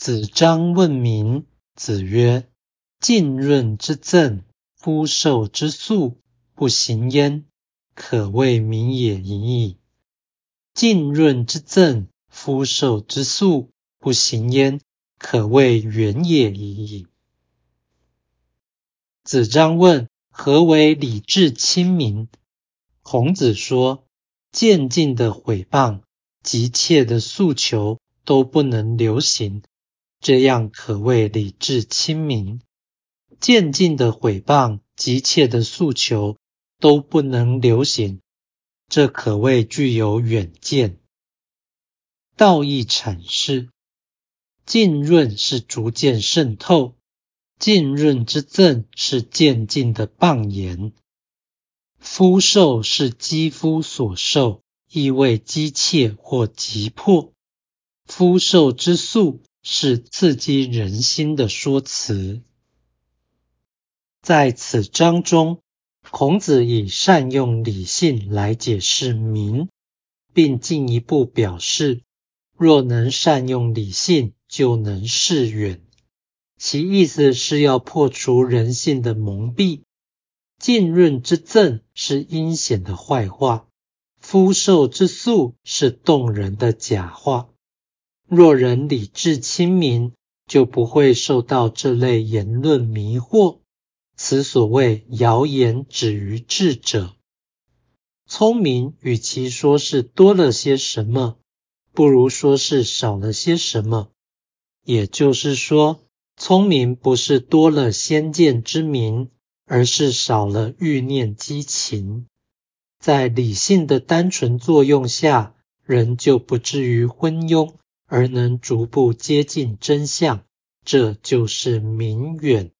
子张问民，子曰：“浸润之政，夫受之粟，不行焉，可谓民也已矣。浸润之政，夫受之粟，不行焉，可谓远也已矣。”子张问：“何为礼智亲民？”孔子说：“渐进的毁谤，急切的诉求都不能流行。”这样可谓理智清明，渐进的毁谤、急切的诉求都不能流行，这可谓具有远见。道义阐释：浸润是逐渐渗透，浸润之赠是渐进的谤言。肤受是肌肤所受，意味急切或急迫。肤受之素。是刺激人心的说辞。在此章中，孔子以善用理性来解释民，并进一步表示，若能善用理性，就能视远。其意思是要破除人性的蒙蔽。浸润之赠是阴险的坏话，肤受之素是动人的假话。若人理智清明，就不会受到这类言论迷惑。此所谓谣言止于智者。聪明与其说是多了些什么，不如说是少了些什么。也就是说，聪明不是多了先见之明，而是少了欲念激情。在理性的单纯作用下，人就不至于昏庸。而能逐步接近真相，这就是明远。